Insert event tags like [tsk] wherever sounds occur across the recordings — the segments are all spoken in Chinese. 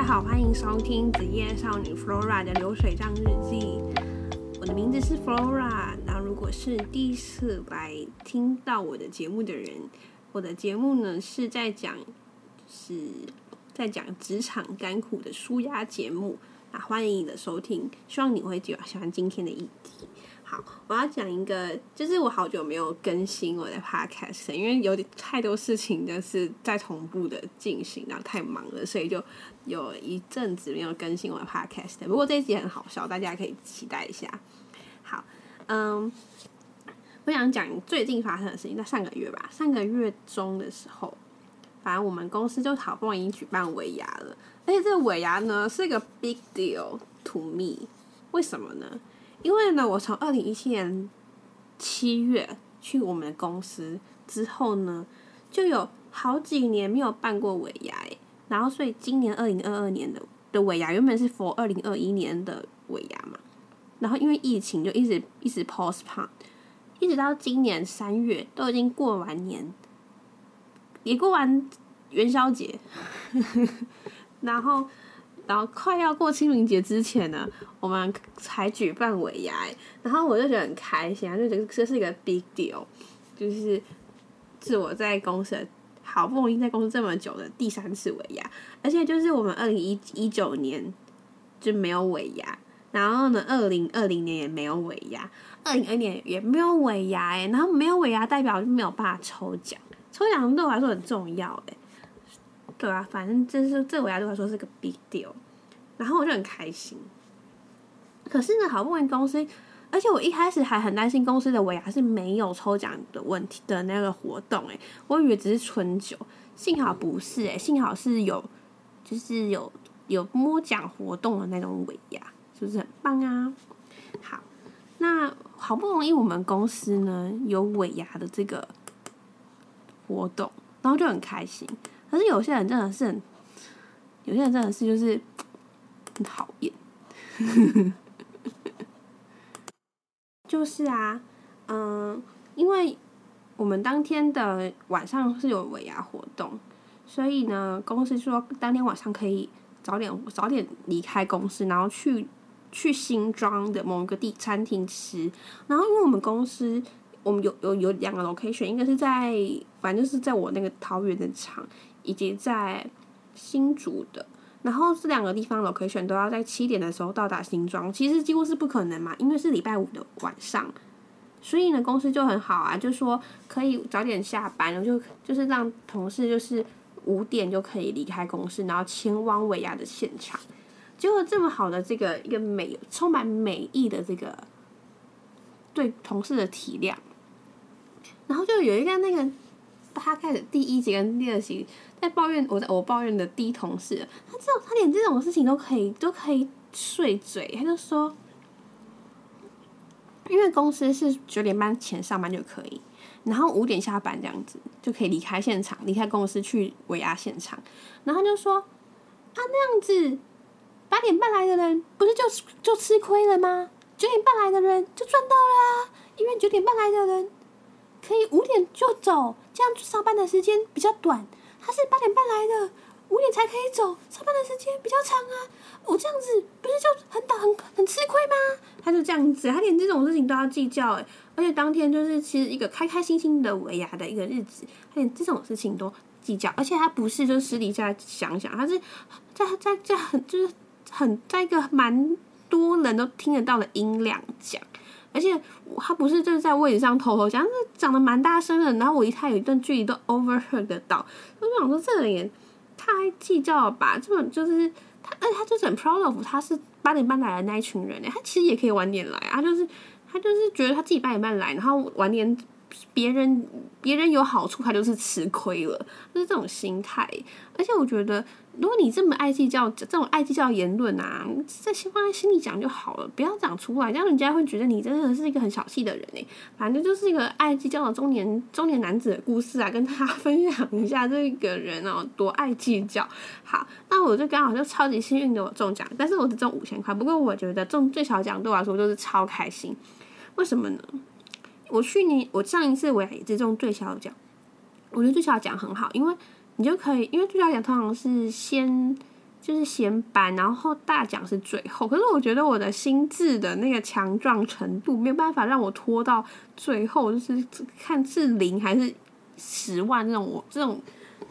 大家好，欢迎收听职业少女 Flora 的流水账日记。我的名字是 Flora，那如果是第一次来听到我的节目的人，我的节目呢是在讲是在讲职场甘苦的舒压节目啊，欢迎你的收听，希望你会喜欢今天的议题。好，我要讲一个，就是我好久没有更新我的 podcast，因为有点太多事情就是在同步的进行，然后太忙了，所以就有一阵子没有更新我的 podcast。不过这一集很好笑，大家可以期待一下。好，嗯，我想讲最近发生的事情，在上个月吧，上个月中的时候，反正我们公司就好不容易举办尾牙了，而且这个尾牙呢是一个 big deal to me，为什么呢？因为呢，我从二零一七年七月去我们的公司之后呢，就有好几年没有办过尾牙，然后所以今年二零二二年的的尾牙原本是 for 二零二一年的尾牙嘛，然后因为疫情就一直一直 postpone，一直到今年三月都已经过完年，也过完元宵节，[laughs] 然后。然后快要过清明节之前呢，我们才举办尾牙，然后我就觉得很开心啊，就觉得这是一个 big deal，就是是我在公司好不容易在公司这么久的第三次尾牙，而且就是我们二零一一九年就没有尾牙，然后呢，二零二零年也没有尾牙，二零二年也没有尾牙哎，然后没有尾牙代表就没有办法抽奖，抽奖对我来说很重要哎。对啊，反正这是这尾牙对我来说是个 big deal，然后我就很开心。可是呢，好不容易公司，而且我一开始还很担心公司的尾牙是没有抽奖的问题的那个活动，诶，我以为只是春酒，幸好不是，诶，幸好是有，就是有有摸奖活动的那种尾牙，是不是很棒啊？好，那好不容易我们公司呢有尾牙的这个活动，然后就很开心。可是有些人真的是，有些人真的是就是 [tsk] 很讨厌，[laughs] 就是啊，嗯，因为我们当天的晚上是有尾牙活动，所以呢，公司说当天晚上可以早点早点离开公司，然后去去新庄的某个地餐厅吃，然后因为我们公司我们有有有两个 location，一个是在反正就是在我那个桃园的厂。以及在新竹的，然后这两个地方 location 都要在七点的时候到达新庄，其实几乎是不可能嘛，因为是礼拜五的晚上，所以呢，公司就很好啊，就说可以早点下班，然后就就是让同事就是五点就可以离开公司，然后前往尾牙的现场。结果这么好的这个一个美充满美意的这个对同事的体谅，然后就有一个那个。他开始第一集跟第二集在抱怨我，我抱怨的第一同事，他知道他连这种事情都可以都可以碎嘴，他就说，因为公司是九点半前上班就可以，然后五点下班这样子就可以离开现场，离开公司去尾牙现场，然后就说啊那样子八点半来的人不是就就吃亏了吗？九点半来的人就赚到了，因为九点半来的人。可以五点就走，这样上班的时间比较短。他是八点半来的，五点才可以走，上班的时间比较长啊。我这样子不是就很打很很吃亏吗？他就这样子，他连这种事情都要计较诶。而且当天就是其实一个开开心心的维亚的一个日子，他连这种事情都计较。而且他不是就私底下想想，他是在在在很就是很在一个蛮多人都听得到的音量讲。而且他不是就是在位置上偷偷讲，是讲的蛮大声的。然后我离他有一段距离都 overheard 得到。我就想说，这个人也太计较了吧？这么就是他，而且他就是很 proud of 他是八点半来的那一群人呢。他其实也可以晚点来啊，就是他就是觉得他自己八点半来，然后晚点别人别人有好处，他就是吃亏了，就是这种心态。而且我觉得。如果你这么爱计较这种爱计较言论啊，在先放在心里讲就好了，不要讲出来，这样人家会觉得你真的是一个很小气的人哎。反正就是一个爱计较的中年中年男子的故事啊，跟他分享一下这个人哦多爱计较。好，那我就刚好就超级幸运的我中奖，但是我只中五千块。不过我觉得中最小奖对我来说就是超开心。为什么呢？我去年我上一次我也是中最小奖，我觉得最小奖很好，因为。你就可以，因为最小奖通常是先，就是先颁，然后大奖是最后。可是我觉得我的心智的那个强壮程度没有办法让我拖到最后，就是看是零还是十万那种，我这种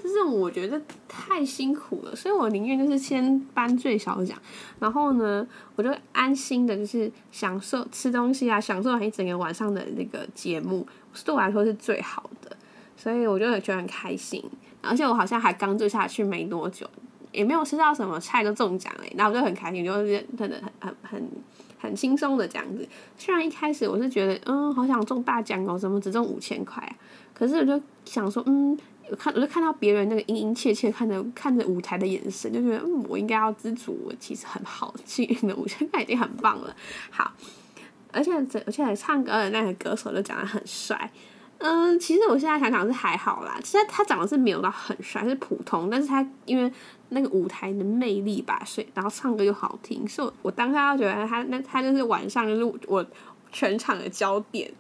就是我觉得太辛苦了，所以我宁愿就是先颁最小奖，然后呢，我就安心的就是享受吃东西啊，享受完一整个晚上的那个节目，对我来说是最好的，所以我就觉得很开心。而且我好像还刚做下去没多久。也没有吃到什么菜就中奖哎，然后我就很开心，就是真的很很很很轻松的这样子。虽然一开始我是觉得，嗯，好想中大奖哦，怎么只中五千块啊？可是我就想说，嗯，我看我就看到别人那个殷殷切切看着看着舞台的眼神，就觉得，嗯，我应该要知足，我其实很好，幸运的我现在已经很棒了。好，而且这而且唱歌的那个歌手就长得很帅。嗯，其实我现在想想是还好啦。其实他长得是没有到很帅，是普通，但是他因为那个舞台的魅力吧，所以然后唱歌又好听，所以我当下就觉得他那他就是晚上就是我全场的焦点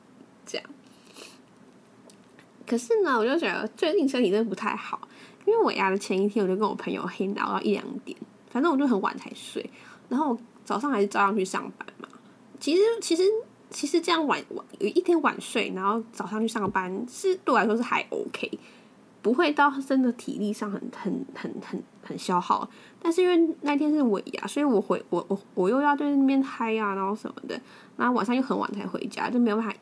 这样。可是呢，我就觉得最近身体真的不太好，因为我压的前一天我就跟我朋友黑聊到一两点，反正我就很晚才睡，然后早上还是照样去上班嘛。其实其实。其实这样晚晚有一天晚睡，然后早上去上班，是对我来说是还 OK，不会到真的体力上很很很很很消耗。但是因为那天是尾牙，所以我回我我我又要在那边嗨啊，然后什么的，然后晚上又很晚才回家，就没有办法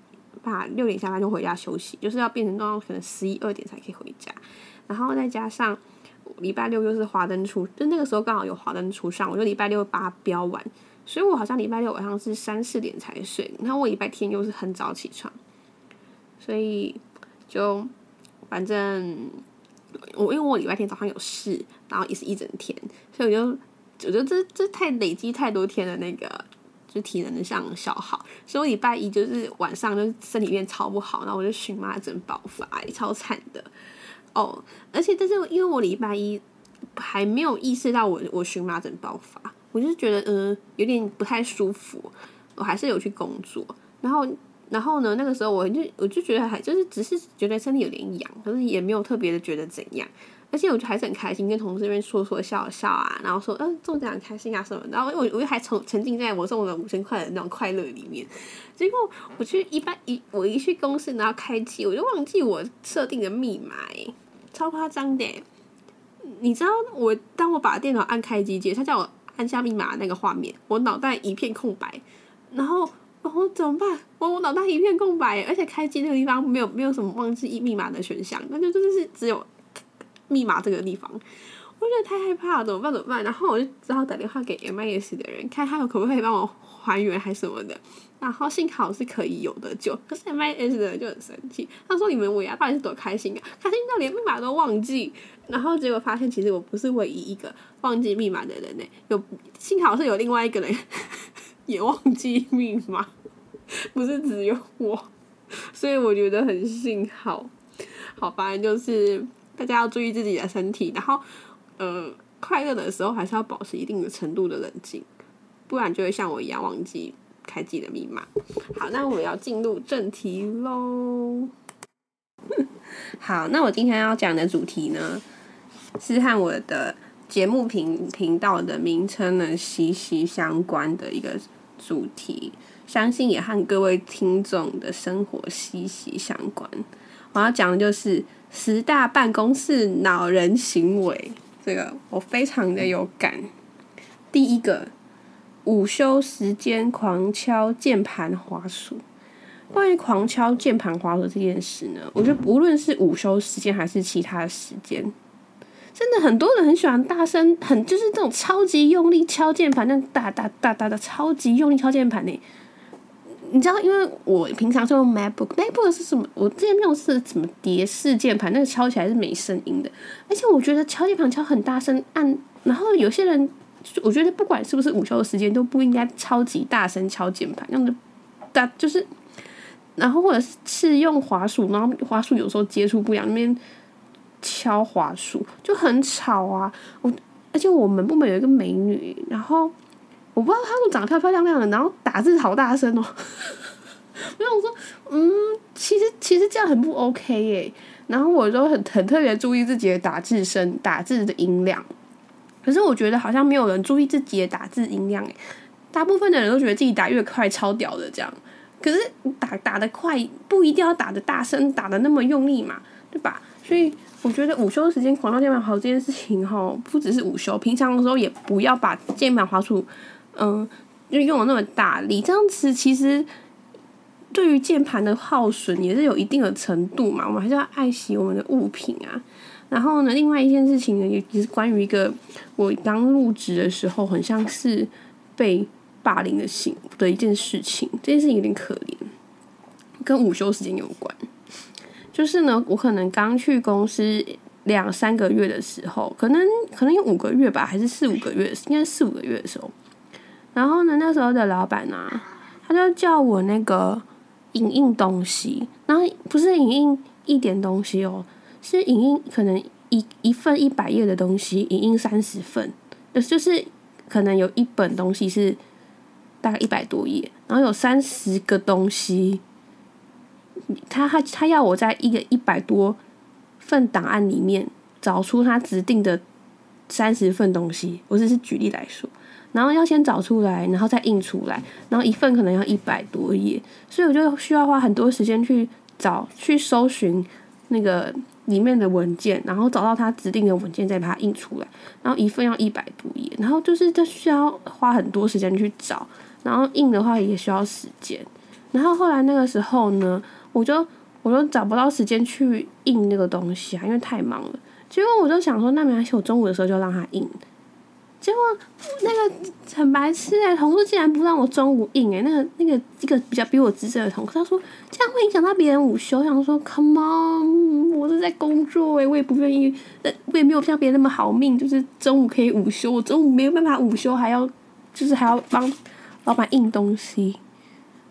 法六点下班就回家休息，就是要变成到可能十一二点才可以回家。然后再加上礼拜六又是华灯初，就那个时候刚好有华灯初上，我就礼拜六把它标完。所以我好像礼拜六晚上是三四点才睡，然后我礼拜天又是很早起床，所以就反正我因为我礼拜天早上有事，然后也是一整天，所以我就我觉得这这太累积太多天的那个就体能上消耗，所以我礼拜一就是晚上就身体变超不好，然后我就荨麻疹爆发，超惨的哦。而且但是因为我礼拜一还没有意识到我我荨麻疹爆发。我就是觉得，嗯，有点不太舒服，我还是有去工作。然后，然后呢，那个时候我就我就觉得还就是只是觉得身体有点痒，可是也没有特别的觉得怎样。而且我就还是很开心，跟同事那边说说笑笑啊，然后说嗯中奖很开心啊什么。然后我我又还沉沉浸在我中了五千块的那种快乐里面。结果我去一般一我一去公司然后开机，我就忘记我设定的密码，超夸张的。你知道我当我把电脑按开机键，他叫我。按下密码那个画面，我脑袋一片空白，然后然后怎么办？我我脑袋一片空白，而且开机那个地方没有没有什么忘记密码的选项，那就真的是只有密码这个地方，我觉得太害怕了，怎么办？怎么办？然后我就只好打电话给 MIS 的人，看他们可不可以帮我还原还什么的。然后幸好是可以有的救，可是 MIS 的人就很生气，他说：“你们尾牙到底是多开心啊？开心到连密码都忘记。”然后结果发现，其实我不是唯一一个忘记密码的人呢。有幸好是有另外一个人 [laughs] 也忘记密码，不是只有我。所以我觉得很幸好。好，反正就是大家要注意自己的身体，然后呃，快乐的时候还是要保持一定的程度的冷静，不然就会像我一样忘记开机的密码。好，那我们要进入正题喽。好，那我今天要讲的主题呢？是和我的节目频频道的名称呢息息相关的一个主题，相信也和各位听众的生活息息相关。我要讲的就是十大办公室恼人行为，这个我非常的有感。第一个，午休时间狂敲键盘滑鼠。关于狂敲键盘滑鼠这件事呢，我觉得不论是午休时间还是其他时间。真的很多人很喜欢大声，很就是这种超级用力敲键盘，那哒哒哒哒的超级用力敲键盘呢。你知道，因为我平常是用 MacBook，MacBook 是什么？我之前用是什么蝶式键盘，那个敲起来是没声音的。而且我觉得敲键盘敲很大声，按然后有些人，我觉得不管是不是午休的时间，都不应该超级大声敲键盘，用的哒就是，然后或者是用滑鼠，然后滑鼠有时候接触不良那边。敲滑鼠就很吵啊！我而且我们部门有一个美女，然后我不知道他们长得漂漂亮亮的，然后打字好大声哦。[laughs] 我说，嗯，其实其实这样很不 OK 耶。然后我就很很特别注意自己的打字声、打字的音量。可是我觉得好像没有人注意自己的打字音量，诶，大部分的人都觉得自己打越快超屌的这样。可是打打的快不一定要打的大声，打的那么用力嘛，对吧？所以我觉得午休时间狂敲键盘好这件事情哈，不只是午休，平常的时候也不要把键盘滑出，嗯，就用了那么大力，这样子其实对于键盘的耗损也是有一定的程度嘛。我们还是要爱惜我们的物品啊。然后呢，另外一件事情呢，也是关于一个我刚入职的时候，很像是被霸凌的性的一件事情。这件事情有点可怜，跟午休时间有关。就是呢，我可能刚去公司两三个月的时候，可能可能有五个月吧，还是四五个月，应该四五个月的时候。然后呢，那时候的老板呢，他就叫我那个影印东西，然后不是影印一点东西哦，是影印可能一一份一百页的东西，影印三十份，就是可能有一本东西是大概一百多页，然后有三十个东西。他他他要我在一个一百多份档案里面找出他指定的三十份东西，我只是举例来说，然后要先找出来，然后再印出来，然后一份可能要一百多页，所以我就需要花很多时间去找去搜寻那个里面的文件，然后找到他指定的文件再把它印出来，然后一份要一百多页，然后就是这需要花很多时间去找，然后印的话也需要时间，然后后来那个时候呢。我就我就找不到时间去印那个东西啊，因为太忙了。结果我就想说，那没关系，我中午的时候就让他印。结果那个很白痴哎，同事竟然不让我中午印哎，那个那个一个比较比我资深的同事，他说这样会影响到别人午休。想说，Come on，我是在工作哎，我也不愿意，那我也没有像别人那么好命，就是中午可以午休，我中午没有办法午休，还要就是还要帮老板印东西。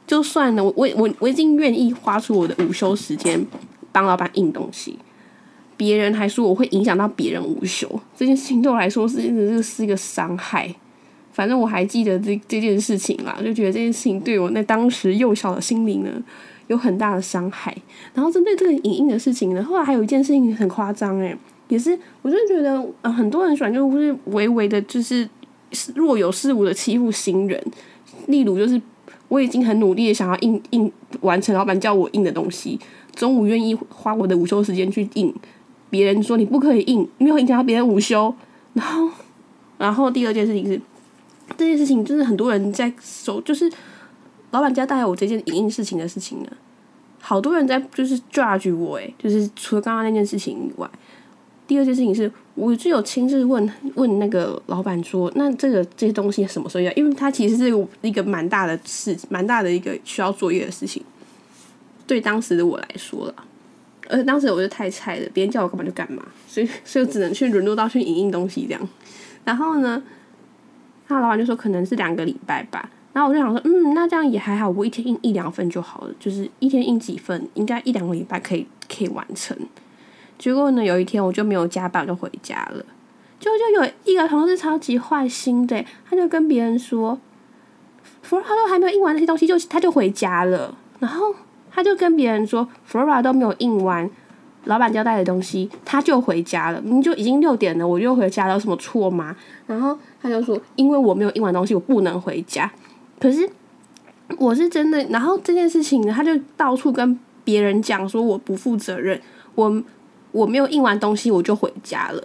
就算了，我我我我已经愿意花出我的午休时间帮老板印东西，别人还说我会影响到别人午休，这件事情对我来说是一直是一个伤害。反正我还记得这这件事情啦，就觉得这件事情对我那当时幼小的心灵呢有很大的伤害。然后针对这个影印的事情呢，后来还有一件事情很夸张诶，也是我就觉得呃很多人喜欢就是微微的，就是若有似无的欺负新人，例如就是。我已经很努力的想要印印完成老板叫我印的东西，中午愿意花我的午休时间去印。别人说你不可以印，没有影响到别人午休。然后，然后第二件事情是，这件事情就是很多人在说，就是老板家带我这件影印事情的事情呢，好多人在就是 judge 我，诶，就是除了刚刚那件事情以外。第二件事情是，我就有亲自问问那个老板说，那这个这些东西什么时候要？因为他其实是一个蛮大的事，蛮大的一个需要作业的事情。对当时的我来说了，而且当时我就太菜了，别人叫我干嘛就干嘛，所以所以只能去沦落到去影印东西这样。然后呢，他老板就说可能是两个礼拜吧。然后我就想说，嗯，那这样也还好，我一天印一两份就好了，就是一天印几份，应该一两个礼拜可以可以完成。结果呢，有一天我就没有加班，我就回家了。就就有一个同事超级坏心的，他就跟别人说，弗拉都还没有印完那些东西，就他就回家了。然后他就跟别人说，，Flora 都没有印完老板交代的东西，他就回家了。你就已经六点了，我就回家了，有什么错吗？然后他就说，因为我没有印完东西，我不能回家。可是我是真的。然后这件事情呢，他就到处跟别人讲说，我不负责任，我。我没有印完东西，我就回家了。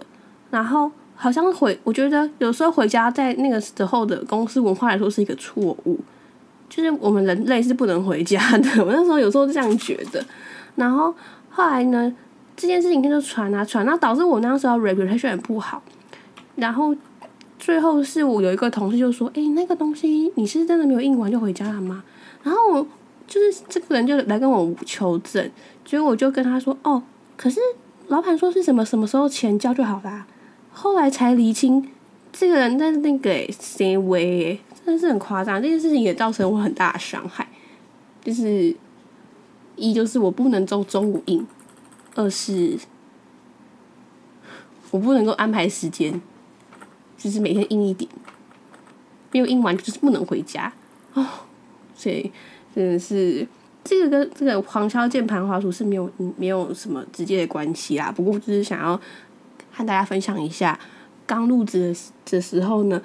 然后好像回，我觉得有时候回家在那个时候的公司文化来说是一个错误，就是我们人类是不能回家的。[laughs] 我那时候有时候这样觉得。然后后来呢，这件事情就传啊传，然后导致我那时候 reputation 不好。然后最后是我有一个同事就说：“哎，那个东西你是真的没有印完就回家了吗？”然后我就是这个人就来跟我求证，结果我就跟他说：“哦，可是。”老板说是什么什么时候钱交就好啦，后来才厘清这个人在那个谁为，真的是很夸张。这件事情也造成我很大的伤害，就是一就是我不能周中午印，二是我不能够安排时间，就是每天印一点，没有印完就是不能回家哦，所以真的是。这个跟这个黄敲键盘滑鼠是没有没有什么直接的关系啦。不过就是想要和大家分享一下，刚入职的时候呢，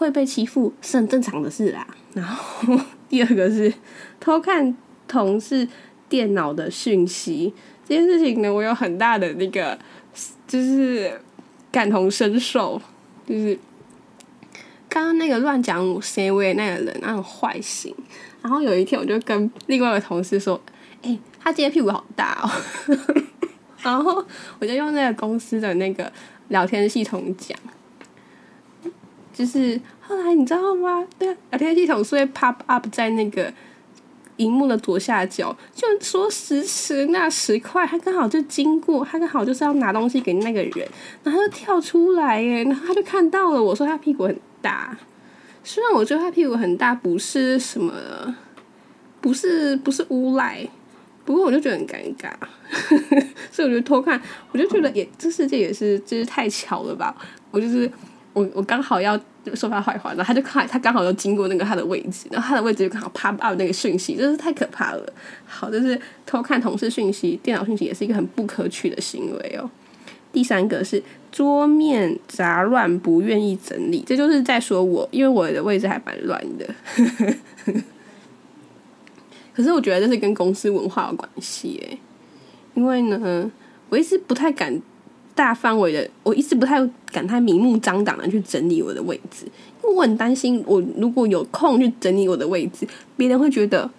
会被欺负是很正常的事啦。[laughs] 然后第二个是偷看同事电脑的讯息这件事情呢，我有很大的那个就是感同身受，就是刚刚那个乱讲 C 位那个人那种坏心。然后有一天，我就跟另外一个同事说：“哎，他今天屁股好大哦。[laughs] ”然后我就用那个公司的那个聊天系统讲，就是后来你知道吗？对啊，聊天系统是会 pop up 在那个荧幕的左下角，就说时迟那十块，他刚好就经过，他刚好就是要拿东西给那个人，然后就跳出来耶，然后他就看到了我说他屁股很大。虽然我觉得他屁股很大，不是什么，不是不是诬赖，不过我就觉得很尴尬，[laughs] 所以我就偷看，我就觉得也这世界也是就是太巧了吧。我就是我我刚好要说他坏话，然后他就看他刚好又经过那个他的位置，然后他的位置就刚好 pop up 那个讯息，真是太可怕了。好，就是偷看同事讯息、电脑讯息，也是一个很不可取的行为哦。第三个是桌面杂乱，不愿意整理，这就是在说我，因为我的位置还蛮乱的。[laughs] 可是我觉得这是跟公司文化有关系诶，因为呢，我一直不太敢大范围的，我一直不太敢太明目张胆的去整理我的位置，因为我很担心，我如果有空去整理我的位置，别人会觉得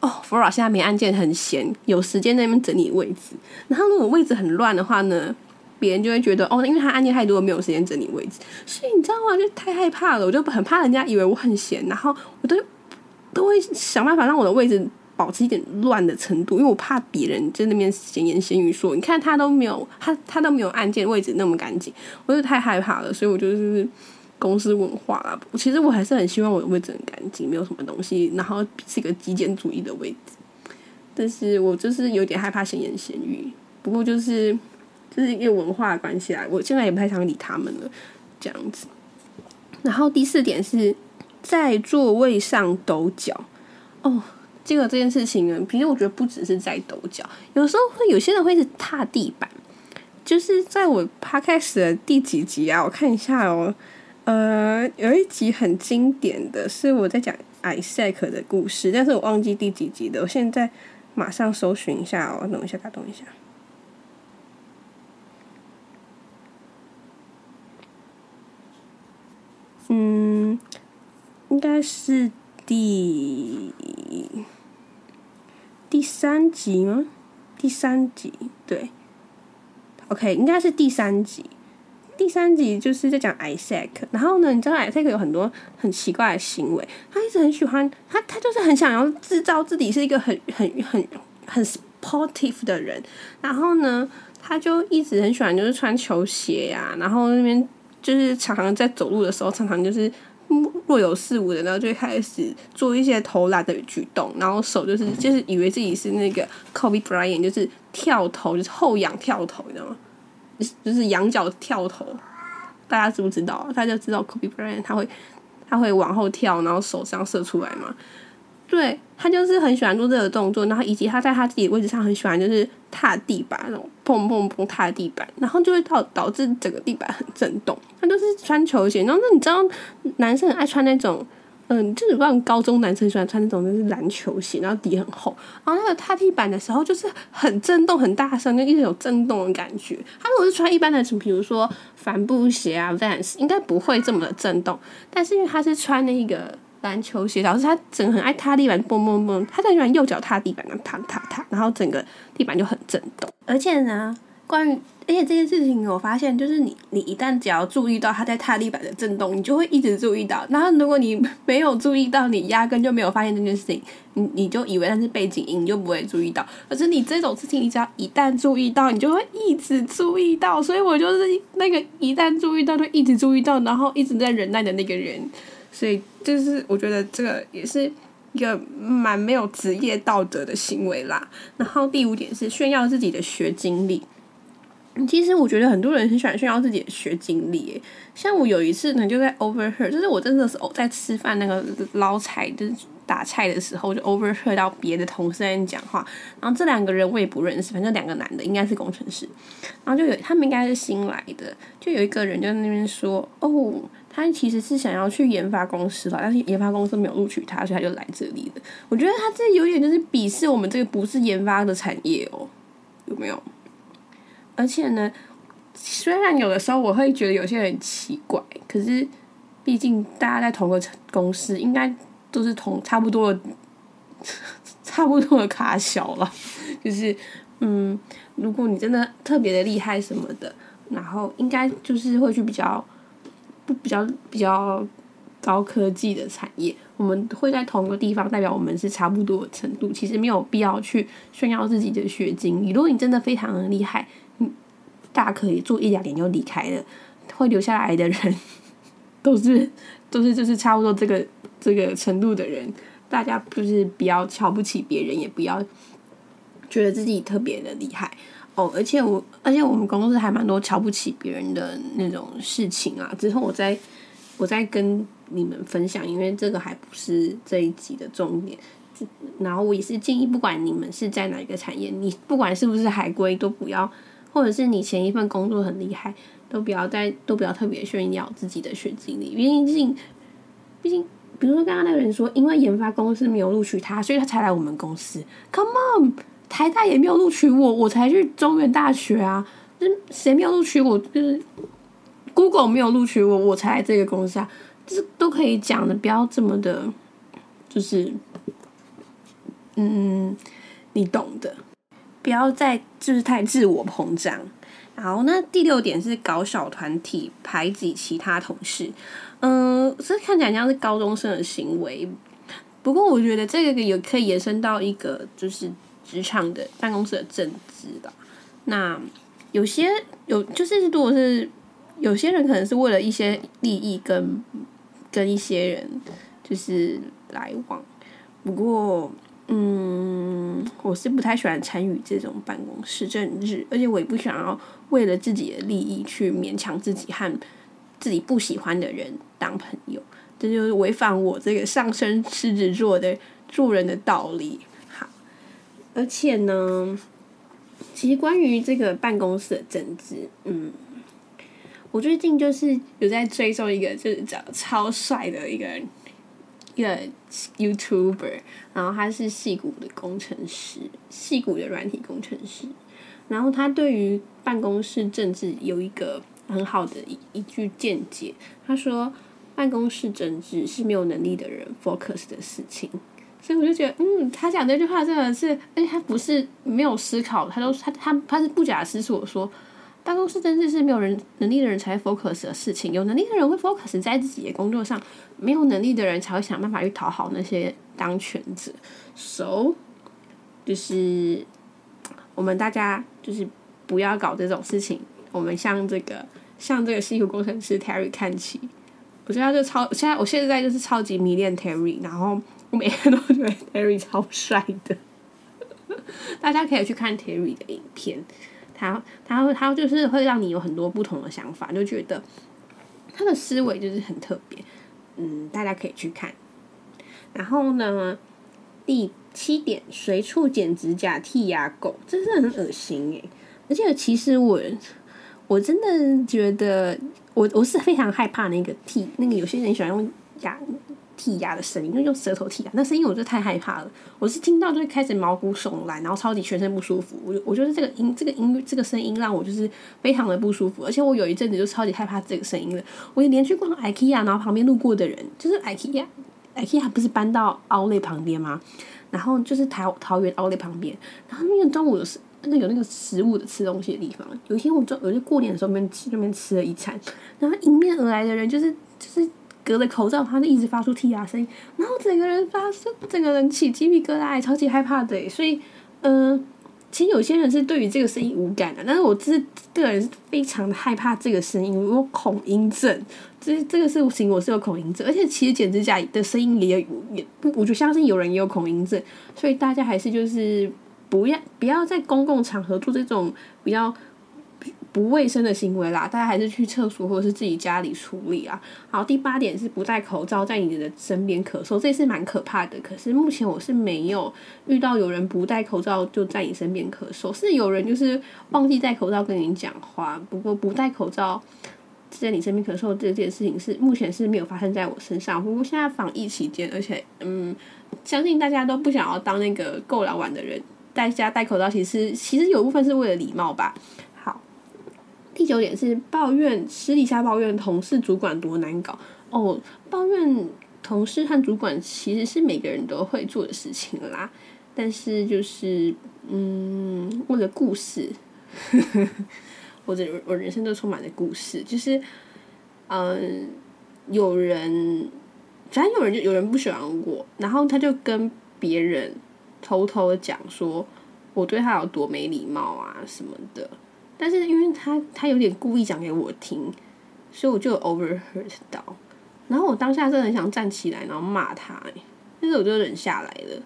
哦，弗拉现在没案件，很闲，有时间在那边整理位置。然后如果位置很乱的话呢？别人就会觉得哦，因为他案件太多，没有时间整理位置，所以你知道吗？就太害怕了，我就很怕人家以为我很闲，然后我都都会想办法让我的位置保持一点乱的程度，因为我怕别人在那边闲言闲语说，你看他都没有，他他都没有案件位置那么干净，我就太害怕了，所以我就是公司文化啦。其实我还是很希望我的位置很干净，没有什么东西，然后是一个极简主义的位置，但是我就是有点害怕闲言闲语，不过就是。就是一个文化的关系啦，我现在也不太想理他们了，这样子。然后第四点是在座位上抖脚哦，这个这件事情呢，其实我觉得不只是在抖脚，有时候会有些人会是踏地板。就是在我趴开始的第几集啊？我看一下哦，呃，有一集很经典的是我在讲 Isaac 的故事，但是我忘记第几集的，我现在马上搜寻一下哦，等一下，打动一下。嗯，应该是第第三集吗？第三集对，OK，应该是第三集。第三集就是在讲 Isaac，然后呢，你知道 Isaac 有很多很奇怪的行为，他一直很喜欢他，他就是很想要制造自己是一个很很很很 sportive 的人，然后呢，他就一直很喜欢就是穿球鞋呀，然后那边。就是常常在走路的时候，常常就是若有似无的，然后就开始做一些投篮的举动，然后手就是就是以为自己是那个 Kobe Bryant，就是跳投，就是后仰跳投，你知道吗？就是仰角跳投，大家知不知道？大家知道 Kobe Bryant 他会他会往后跳，然后手这样射出来吗？对他就是很喜欢做这个动作，然后以及他在他自己位置上很喜欢就是踏地板那种砰砰砰踏地板，然后就会导导致整个地板很震动。他就是穿球鞋，然后那你知道男生很爱穿那种，嗯，就是不知高中男生喜欢穿那种就是篮球鞋，然后底很厚，然后那个踏地板的时候就是很震动很大声，就一直有震动的感觉。他如果是穿一般的，什么比如说帆布鞋啊，Vans 应该不会这么的震动，但是因为他是穿那个。篮球鞋，导致他整个很爱踏地板，蹦蹦蹦，他在喜欢右脚踏地板，然后踏踏踏，然后整个地板就很震动。而且呢，关于而且这件事情，我发现就是你你一旦只要注意到他在踏地板的震动，你就会一直注意到。然后如果你没有注意到，你压根就没有发现这件事情，你你就以为那是背景音，你就不会注意到。可是你这种事情，你只要一旦注意到，你就会一直注意到。所以我就是那个一旦注意到就一直注意到，然后一直在忍耐的那个人。所以就是我觉得这个也是一个蛮没有职业道德的行为啦。然后第五点是炫耀自己的学经历。其实我觉得很多人很喜欢炫耀自己的学经历，诶像我有一次呢，就在 overheard，就是我真的是哦在吃饭那个捞菜，就是打菜的时候，就 overheard 到别的同事在讲话，然后这两个人我也不认识，反正两个男的应该是工程师，然后就有他们应该是新来的，就有一个人就在那边说，哦，他其实是想要去研发公司了，但是研发公司没有录取他，所以他就来这里了。我觉得他这有点就是鄙视我们这个不是研发的产业哦，有没有？而且呢，虽然有的时候我会觉得有些人奇怪，可是毕竟大家在同个公司，应该都是同 [laughs] 差不多的、差不多的卡小了。就是嗯，如果你真的特别的厉害什么的，然后应该就是会去比较比较比较高科技的产业，我们会在同一个地方，代表我们是差不多的程度。其实没有必要去炫耀自己的学经历。如果你真的非常的厉害，大可以做一两年就离开了，会留下来的人 [laughs] 都是都是就是差不多这个这个程度的人。大家就是不要瞧不起别人，也不要觉得自己特别的厉害而且我而且我们公司还蛮多瞧不起别人的那种事情啊。之后我再我再跟你们分享，因为这个还不是这一集的重点。然后我也是建议，不管你们是在哪一个产业，你不管是不是海归，都不要。或者是你前一份工作很厉害，都不要再都不要特别炫耀自己的学经历，毕竟，毕竟，比如说刚刚那个人说，因为研发公司没有录取他，所以他才来我们公司。Come on，台大也没有录取我，我才去中原大学啊。就谁没有录取我？就是 Google 没有录取我，我才来这个公司啊。这都可以讲的，不要这么的，就是，嗯，你懂的。不要再就是太自我膨胀。然后那第六点是搞小团体排挤其他同事，嗯，这看起来像是高中生的行为。不过我觉得这个也可以延伸到一个就是职场的办公室的政治的。那有些有就是如果是有些人可能是为了一些利益跟跟一些人就是来往，不过。嗯，我是不太喜欢参与这种办公室政治，而且我也不想要为了自己的利益去勉强自己和自己不喜欢的人当朋友，这就是违反我这个上升狮子座的做人的道理。而且呢，其实关于这个办公室的政治，嗯，我最近就是有在追踪一个就是长超帅的一个。一个 YouTuber，然后他是戏骨的工程师，戏骨的软体工程师。然后他对于办公室政治有一个很好的一一句见解，他说：“办公室政治是没有能力的人 focus 的事情。”所以我就觉得，嗯，他讲这句话真的是，哎，他不是没有思考，他都他他他是不假思索说。办公室政治是没有人能力的人才会 focus 的事情，有能力的人会 focus 在自己的工作上，没有能力的人才会想办法去讨好那些当权者。So，就是我们大家就是不要搞这种事情。我们向这个向这个西湖工程师 Terry 看齐。我觉得他就超现在，我现在就是超级迷恋 Terry，然后我每天都觉得 Terry 超帅的。[laughs] 大家可以去看 Terry 的影片。他他会他就是会让你有很多不同的想法，就觉得他的思维就是很特别，嗯，大家可以去看。然后呢，第七点，随处剪指甲、剔牙垢，真是很恶心诶。而且其实我我真的觉得，我我是非常害怕那个剔，那个有些人喜欢用牙。剔牙的声音，就用舌头剔牙，那声音我就太害怕了。我是听到就会开始毛骨悚然，然后超级全身不舒服。我我觉得这个音，这个音，这个声音让我就是非常的不舒服。而且我有一阵子就超级害怕这个声音了。我连续逛 IKEA，然后旁边路过的人，就是 IKEA，IKEA 不是搬到奥莱旁边吗？然后就是桃桃园奥莱旁边，然后那个中午有是那个有那个食物的吃东西的地方。有一天我中，我就过年的时候边去那边吃了一餐，然后迎面而来的人就是就是。隔着口罩，他就一直发出剔牙声音，然后整个人发生，整个人起鸡皮疙瘩，超级害怕的。所以，嗯，其实有些人是对于这个声音无感的，但是我是个人是非常害怕这个声音，我恐音症。这这个事情我是有恐音症，而且其实剪指甲的声音也也不，我就相信有人也有恐音症，所以大家还是就是不要不要在公共场合做这种比较不卫生的行为啦，大家还是去厕所或者是自己家里处理啊。好，第八点是不戴口罩在你的身边咳嗽，这是蛮可怕的。可是目前我是没有遇到有人不戴口罩就在你身边咳嗽，是有人就是忘记戴口罩跟你讲话。不过不戴口罩在你身边咳嗽这件事情是目前是没有发生在我身上。不过现在防疫期间，而且嗯，相信大家都不想要当那个够老晚的人，大家戴口罩其实其实有部分是为了礼貌吧。第九点是抱怨私底下抱怨同事主管多难搞。哦，抱怨同事和主管其实是每个人都会做的事情啦，但是就是嗯，为了故事，[laughs] 或者我人生都充满了故事，就是嗯，有人反正有人就有人不喜欢我，然后他就跟别人偷偷的讲说我对他有多没礼貌啊什么的。但是因为他他有点故意讲给我听，所以我就 overheard 到，然后我当下真的很想站起来然后骂他，但是我就忍下来了。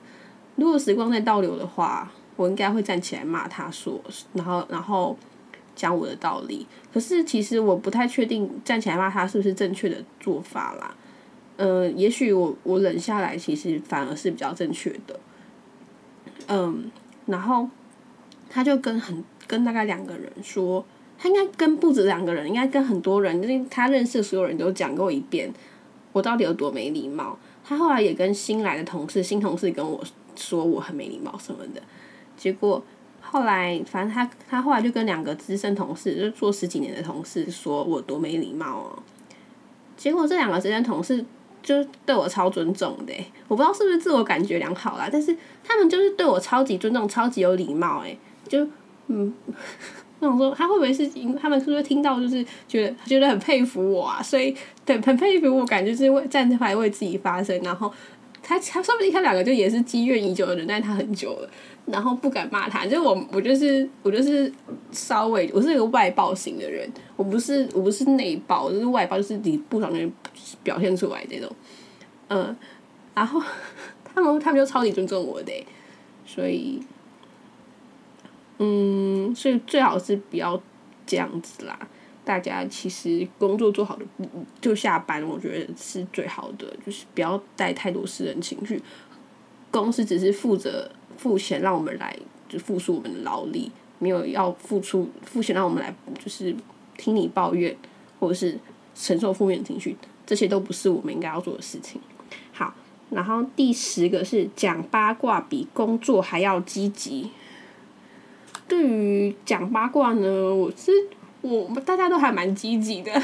如果时光在倒流的话，我应该会站起来骂他说，然后然后讲我的道理。可是其实我不太确定站起来骂他是不是正确的做法啦。呃，也许我我忍下来，其实反而是比较正确的。嗯，然后他就跟很。跟大概两个人说，他应该跟不止两个人，应该跟很多人，就是他认识的所有人都讲过一遍，我到底有多没礼貌。他后来也跟新来的同事，新同事跟我说我很没礼貌什么的。结果后来，反正他他后来就跟两个资深同事，就做十几年的同事，说我多没礼貌哦。结果这两个资深同事就对我超尊重的，我不知道是不是自我感觉良好啦，但是他们就是对我超级尊重，超级有礼貌，诶，就。嗯，[laughs] 那我说他会不会是因他们是不是听到就是觉得觉得很佩服我啊？所以对很佩服我，感觉是为站出来为自己发声。然后他他说不定他两个就也是积怨已久的人，但他很久了，然后不敢骂他。就我我就是我就是稍微我是一个外爆型的人，我不是我不是内爆，就是外爆，就是你不想表现出来这种。嗯，然后 [laughs] 他们他们就超级尊重我的，所以。嗯，所以最好是不要这样子啦。大家其实工作做好的就下班，我觉得是最好的，就是不要带太多私人情绪。公司只是负责付钱让我们来，就付出我们的劳力，没有要付出付钱让我们来，就是听你抱怨或者是承受负面情绪，这些都不是我们应该要做的事情。好，然后第十个是讲八卦比工作还要积极。对于讲八卦呢，我是我们大家都还蛮积极的。[laughs]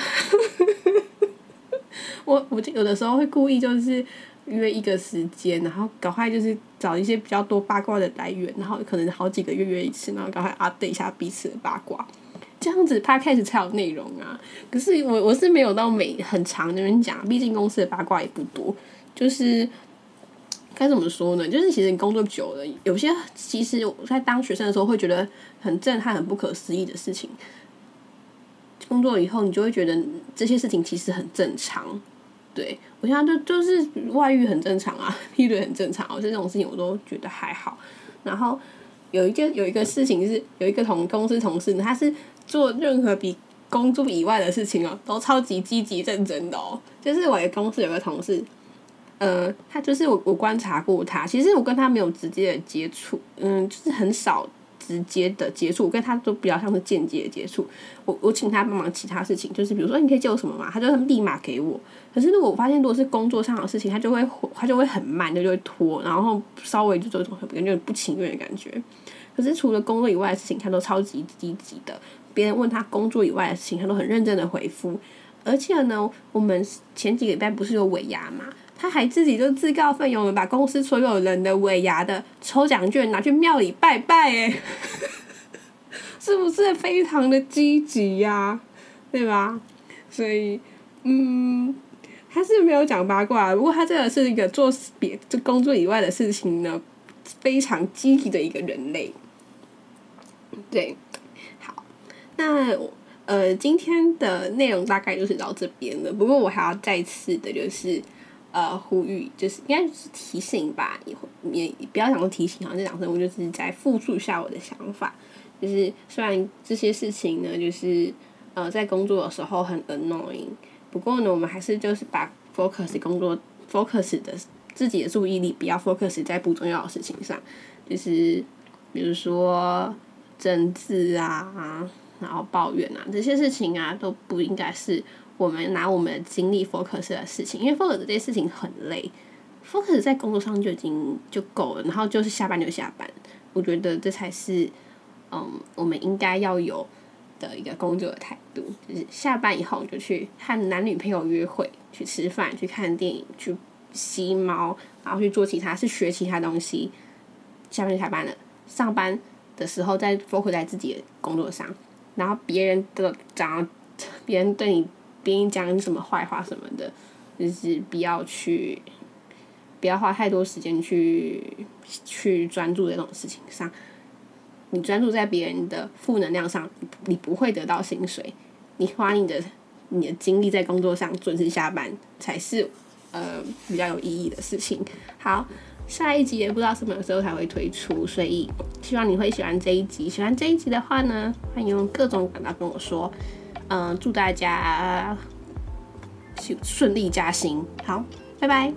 我我有的时候会故意就是约一个时间，然后赶快就是找一些比较多八卦的来源，然后可能好几个月约一次，然后赶快 update 一下彼此的八卦，这样子 podcast 才有内容啊。可是我我是没有到每很长那边讲，毕竟公司的八卦也不多，就是。该怎么说呢？就是其实你工作久了，有些其实我在当学生的时候会觉得很震撼、很不可思议的事情，工作以后你就会觉得这些事情其实很正常。对我现在就就是外遇很正常啊，劈腿很正常，我这种事情我都觉得还好。然后有一个有一个事情是有一个同公司同事，他是做任何比工作以外的事情哦，都超级积极认真的哦。就是我的公司有个同事。呃，他就是我，我观察过他。其实我跟他没有直接的接触，嗯，就是很少直接的接触。我跟他都比较像是间接的接触。我我请他帮忙其他事情，就是比如说你可以借我什么嘛，他就立马给我。可是如果我发现如果是工作上的事情，他就会他就会很慢，就就会拖，然后稍微就做一种感觉不情愿的感觉。可是除了工作以外的事情，他都超级积极的。别人问他工作以外的事情，他都很认真的回复。而且呢，我们前几个礼拜不是有尾牙嘛？他还自己就自告奋勇的把公司所有人的尾牙的抽奖券拿去庙里拜拜，哎，[laughs] 是不是非常的积极呀？对吧？所以，嗯，他是没有讲八卦，不过他这个是一个做别就工作以外的事情呢，非常积极的一个人类。对，好，那呃，今天的内容大概就是到这边了。不过我还要再次的就是。呃，呼吁就是应该是提醒吧，也也不要讲说提醒，好像讲声，我就只是在复述一下我的想法。就是虽然这些事情呢，就是呃在工作的时候很 annoying，不过呢，我们还是就是把 focus 工作 focus 的自己的注意力不要 focus 在不重要的事情上，就是比如说政治啊，然后抱怨啊这些事情啊，都不应该是我们拿我们的精力 focus 的事情，因为 focus 这些事情很累，focus 在工作上就已经就够了，然后就是下班就下班，我觉得这才是嗯我们应该要有的一个工作的态度，就是下班以后就去和男女朋友约会，去吃饭，去看电影，去吸猫，然后去做其他，是学其他东西。下班就下班了，上班的时候再 focus 在自己的工作上，然后别人的讲，别人对你，别人讲你什么坏话什么的，就是不要去，不要花太多时间去去专注这种事情上。你专注在别人的负能量上，你不会得到薪水。你花你的你的精力在工作上，准时下班才是呃比较有意义的事情。好，下一集也不知道什么时候才会推出，所以希望你会喜欢这一集。喜欢这一集的话呢，欢迎用各种管道跟我说。嗯，祝大家顺利加薪。好，拜拜。